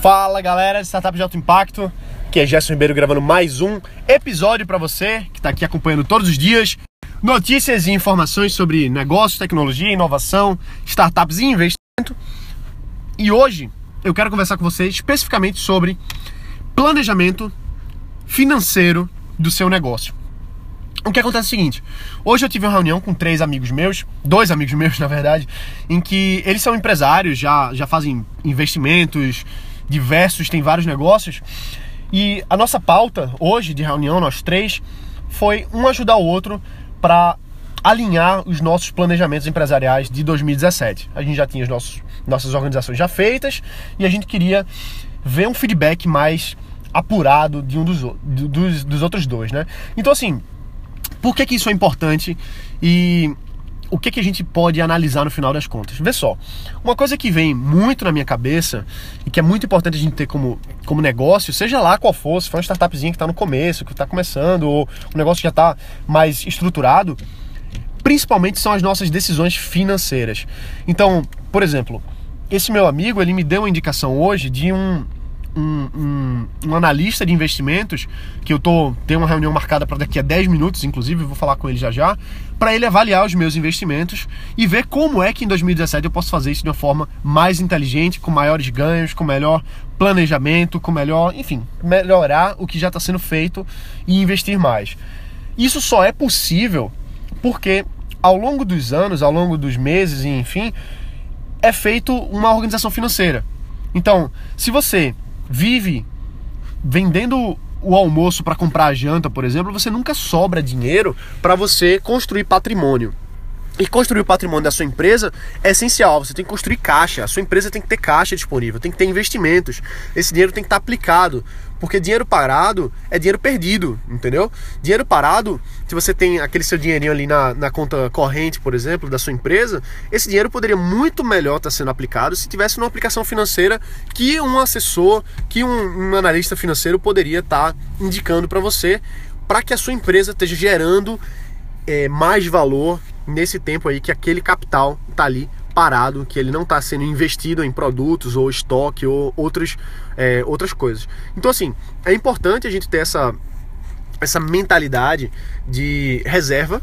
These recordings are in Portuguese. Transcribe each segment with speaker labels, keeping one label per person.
Speaker 1: Fala galera de Startup de Alto Impacto, que é Gerson Ribeiro gravando mais um episódio para você que está aqui acompanhando todos os dias notícias e informações sobre negócios, tecnologia, inovação, startups e investimento. E hoje eu quero conversar com vocês especificamente sobre planejamento financeiro do seu negócio. O que acontece é o seguinte: hoje eu tive uma reunião com três amigos meus, dois amigos meus na verdade, em que eles são empresários, já, já fazem investimentos diversos, têm vários negócios. E a nossa pauta hoje de reunião, nós três, foi um ajudar o outro para alinhar os nossos planejamentos empresariais de 2017. A gente já tinha as nossos, nossas organizações já feitas e a gente queria ver um feedback mais apurado de um dos, dos, dos outros dois, né? Então assim, por que, que isso é importante e o que, que a gente pode analisar no final das contas? Vê só, uma coisa que vem muito na minha cabeça e que é muito importante a gente ter como, como negócio, seja lá qual for, se for uma startupzinha que está no começo, que está começando, ou um negócio que já está mais estruturado, principalmente são as nossas decisões financeiras. Então, por exemplo, esse meu amigo, ele me deu uma indicação hoje de um, um, um, um, analista de investimentos, que eu tô tenho uma reunião marcada para daqui a 10 minutos, inclusive, vou falar com ele já já, para ele avaliar os meus investimentos e ver como é que em 2017 eu posso fazer isso de uma forma mais inteligente, com maiores ganhos, com melhor planejamento, com melhor, enfim, melhorar o que já está sendo feito e investir mais. Isso só é possível porque ao longo dos anos, ao longo dos meses, enfim, é feito uma organização financeira. Então, se você vive vendendo o almoço para comprar a janta, por exemplo, você nunca sobra dinheiro para você construir patrimônio. E construir o patrimônio da sua empresa é essencial. Você tem que construir caixa. A sua empresa tem que ter caixa disponível, tem que ter investimentos. Esse dinheiro tem que estar aplicado. Porque dinheiro parado é dinheiro perdido, entendeu? Dinheiro parado, se você tem aquele seu dinheirinho ali na, na conta corrente, por exemplo, da sua empresa, esse dinheiro poderia muito melhor estar sendo aplicado se tivesse uma aplicação financeira que um assessor, que um, um analista financeiro poderia estar indicando para você, para que a sua empresa esteja gerando é, mais valor nesse tempo aí que aquele capital está ali parado, que ele não está sendo investido em produtos ou estoque ou outros, é, outras coisas. Então, assim, é importante a gente ter essa, essa mentalidade de reserva,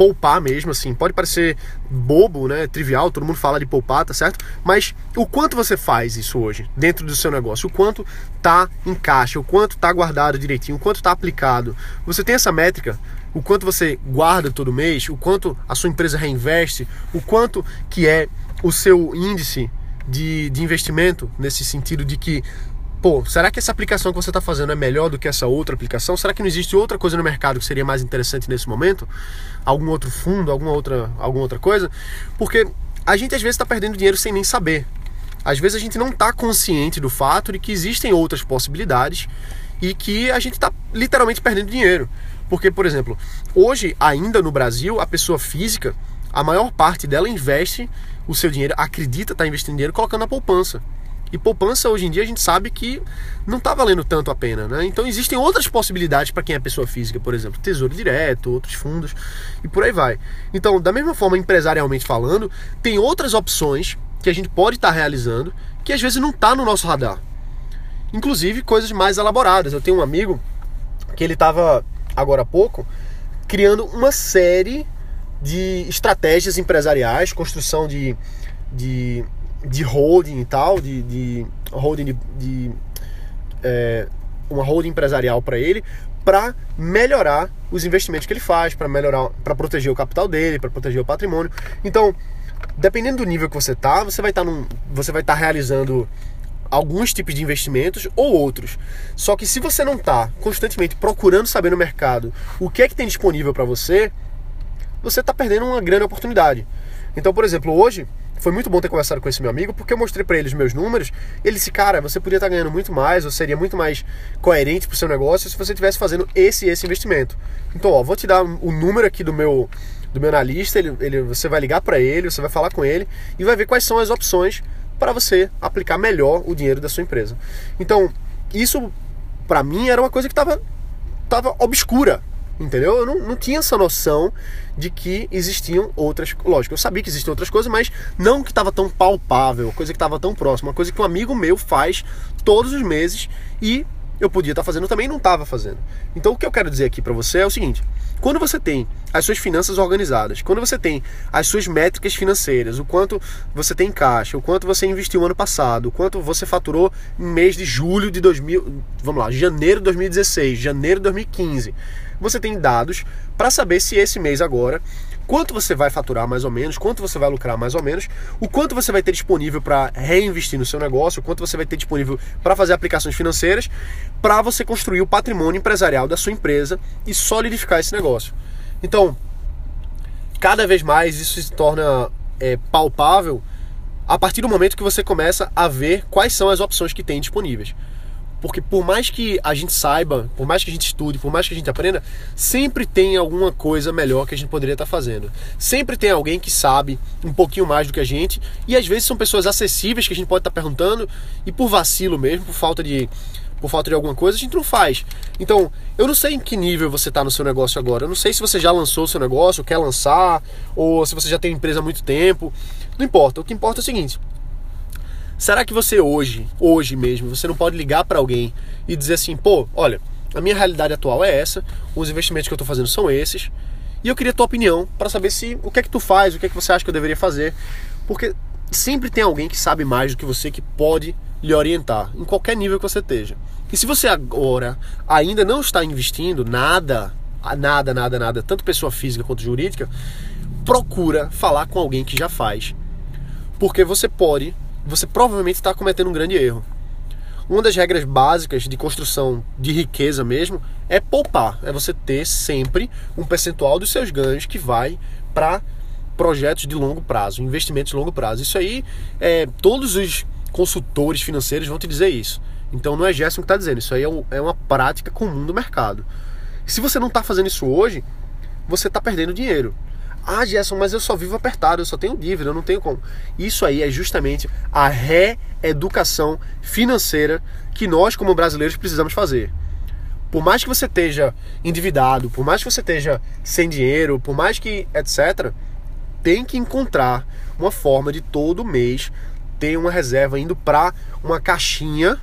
Speaker 1: poupar mesmo, assim. Pode parecer bobo, né? Trivial, todo mundo fala de poupar, tá certo? Mas o quanto você faz isso hoje dentro do seu negócio? O quanto tá em caixa? O quanto tá guardado direitinho? O quanto tá aplicado? Você tem essa métrica? o quanto você guarda todo mês, o quanto a sua empresa reinveste, o quanto que é o seu índice de, de investimento nesse sentido de que pô, será que essa aplicação que você está fazendo é melhor do que essa outra aplicação? Será que não existe outra coisa no mercado que seria mais interessante nesse momento? Algum outro fundo, alguma outra, alguma outra coisa? Porque a gente às vezes está perdendo dinheiro sem nem saber. Às vezes a gente não está consciente do fato de que existem outras possibilidades e que a gente está literalmente perdendo dinheiro. Porque, por exemplo, hoje, ainda no Brasil, a pessoa física, a maior parte dela investe o seu dinheiro, acredita estar tá investindo dinheiro colocando na poupança. E poupança hoje em dia a gente sabe que não está valendo tanto a pena, né? Então existem outras possibilidades para quem é pessoa física, por exemplo, tesouro direto, outros fundos e por aí vai. Então, da mesma forma, empresarialmente falando, tem outras opções que a gente pode estar tá realizando que às vezes não está no nosso radar. Inclusive coisas mais elaboradas. Eu tenho um amigo que ele estava agora há pouco, criando uma série de estratégias empresariais, construção de, de, de holding e tal, de, de holding de, de é, uma holding empresarial para ele, para melhorar os investimentos que ele faz, para melhorar, para proteger o capital dele, para proteger o patrimônio. Então, dependendo do nível que você tá, você vai estar tá você vai estar tá realizando alguns tipos de investimentos ou outros. Só que se você não está constantemente procurando saber no mercado o que é que tem disponível para você, você está perdendo uma grande oportunidade. Então, por exemplo, hoje foi muito bom ter conversado com esse meu amigo, porque eu mostrei para ele os meus números. Ele disse, cara, você podia estar tá ganhando muito mais, ou seria muito mais coerente para o seu negócio se você estivesse fazendo esse e esse investimento. Então, ó, vou te dar o número aqui do meu do meu analista, ele, ele, você vai ligar para ele, você vai falar com ele e vai ver quais são as opções para você aplicar melhor o dinheiro da sua empresa. Então, isso para mim era uma coisa que estava tava obscura. Entendeu? Eu não, não tinha essa noção de que existiam outras. Lógico, eu sabia que existiam outras coisas, mas não que estava tão palpável, coisa que estava tão próxima, uma coisa que um amigo meu faz todos os meses e eu podia estar fazendo também e não estava fazendo. Então o que eu quero dizer aqui para você é o seguinte: quando você tem as suas finanças organizadas, quando você tem as suas métricas financeiras, o quanto você tem em caixa, o quanto você investiu ano passado, o quanto você faturou em mês de julho de 2000, vamos lá, janeiro de 2016, janeiro de 2015, você tem dados para saber se esse mês agora quanto você vai faturar mais ou menos, quanto você vai lucrar mais ou menos, o quanto você vai ter disponível para reinvestir no seu negócio, o quanto você vai ter disponível para fazer aplicações financeiras, para você construir o patrimônio empresarial da sua empresa e solidificar esse negócio. Então, cada vez mais isso se torna é, palpável a partir do momento que você começa a ver quais são as opções que tem disponíveis. Porque por mais que a gente saiba, por mais que a gente estude, por mais que a gente aprenda, sempre tem alguma coisa melhor que a gente poderia estar fazendo. Sempre tem alguém que sabe um pouquinho mais do que a gente, e às vezes são pessoas acessíveis que a gente pode estar perguntando, e por vacilo mesmo, por falta de por falta de alguma coisa, a gente não faz. Então, eu não sei em que nível você está no seu negócio agora. Eu não sei se você já lançou o seu negócio, quer lançar, ou se você já tem empresa há muito tempo. Não importa. O que importa é o seguinte: Será que você hoje, hoje mesmo, você não pode ligar para alguém e dizer assim, pô, olha, a minha realidade atual é essa, os investimentos que eu estou fazendo são esses, e eu queria a tua opinião para saber se o que é que tu faz, o que é que você acha que eu deveria fazer, porque sempre tem alguém que sabe mais do que você que pode lhe orientar, em qualquer nível que você esteja. E se você agora ainda não está investindo nada, nada, nada, nada, tanto pessoa física quanto jurídica, procura falar com alguém que já faz. Porque você pode você provavelmente está cometendo um grande erro. Uma das regras básicas de construção de riqueza mesmo é poupar, é você ter sempre um percentual dos seus ganhos que vai para projetos de longo prazo, investimentos de longo prazo. Isso aí, é, todos os consultores financeiros vão te dizer isso. Então não é Gerson que está dizendo, isso aí é, é uma prática comum do mercado. se você não está fazendo isso hoje, você está perdendo dinheiro. Ah, Gerson, mas eu só vivo apertado, eu só tenho dívida, eu não tenho como. Isso aí é justamente a reeducação financeira que nós, como brasileiros, precisamos fazer. Por mais que você esteja endividado, por mais que você esteja sem dinheiro, por mais que etc., tem que encontrar uma forma de todo mês ter uma reserva indo para uma caixinha,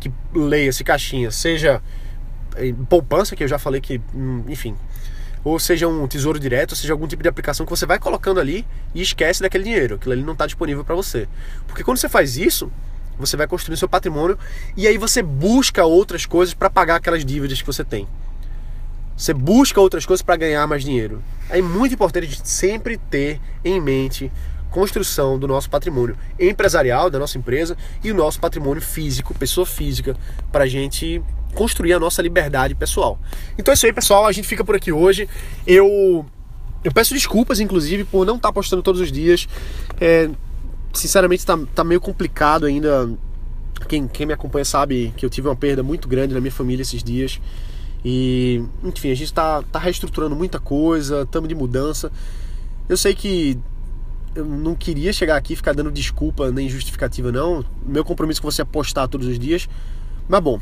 Speaker 1: que leia-se caixinha, seja poupança, que eu já falei que, hum, enfim, ou seja um tesouro direto, ou seja algum tipo de aplicação que você vai colocando ali e esquece daquele dinheiro, aquilo ali não está disponível para você. Porque quando você faz isso, você vai construindo seu patrimônio e aí você busca outras coisas para pagar aquelas dívidas que você tem. Você busca outras coisas para ganhar mais dinheiro. É muito importante sempre ter em mente construção do nosso patrimônio empresarial, da nossa empresa e o nosso patrimônio físico, pessoa física, para a gente construir a nossa liberdade pessoal. Então é isso aí, pessoal. A gente fica por aqui hoje. Eu, eu peço desculpas, inclusive, por não estar tá postando todos os dias. É, sinceramente, está tá meio complicado ainda. Quem, quem me acompanha sabe que eu tive uma perda muito grande na minha família esses dias. E, enfim, a gente está tá reestruturando muita coisa, estamos de mudança. Eu sei que eu não queria chegar aqui e ficar dando desculpa nem justificativa, não. Meu compromisso com você é postar todos os dias. Mas bom,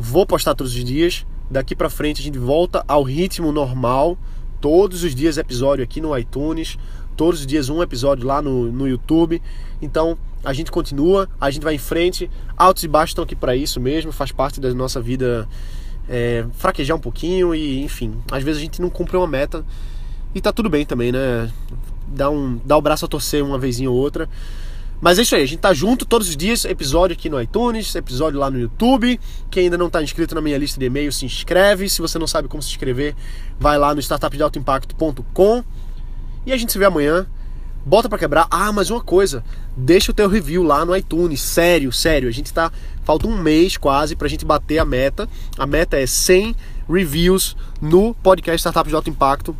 Speaker 1: Vou postar todos os dias. Daqui para frente a gente volta ao ritmo normal. Todos os dias episódio aqui no iTunes. Todos os dias um episódio lá no, no YouTube. Então a gente continua, a gente vai em frente. Altos e baixos estão aqui para isso mesmo. Faz parte da nossa vida é, fraquejar um pouquinho e enfim. Às vezes a gente não cumpre uma meta. E tá tudo bem também, né? Dá, um, dá o braço a torcer uma vezinha ou outra. Mas é isso aí, a gente tá junto todos os dias, episódio aqui no iTunes, episódio lá no YouTube. Quem ainda não está inscrito na minha lista de e-mails, se inscreve. Se você não sabe como se inscrever, vai lá no startupdealtoimpacto.com. E a gente se vê amanhã. Bota para quebrar. Ah, mas uma coisa, deixa o teu review lá no iTunes. Sério, sério, a gente tá falta um mês quase pra gente bater a meta. A meta é 100 reviews no podcast Startup de Alto Impacto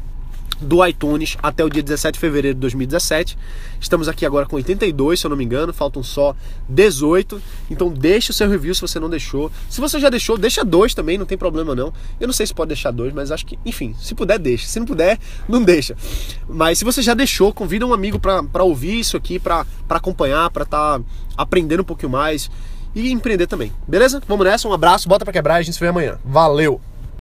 Speaker 1: do iTunes até o dia 17 de fevereiro de 2017. Estamos aqui agora com 82, se eu não me engano, faltam só 18. Então deixe o seu review se você não deixou. Se você já deixou, deixa dois também, não tem problema não. Eu não sei se pode deixar dois, mas acho que, enfim, se puder, deixa. Se não puder, não deixa. Mas se você já deixou, convida um amigo para ouvir isso aqui, para acompanhar, para estar tá aprendendo um pouquinho mais e empreender também. Beleza? Vamos nessa, um abraço, bota para quebrar a gente se vê amanhã. Valeu!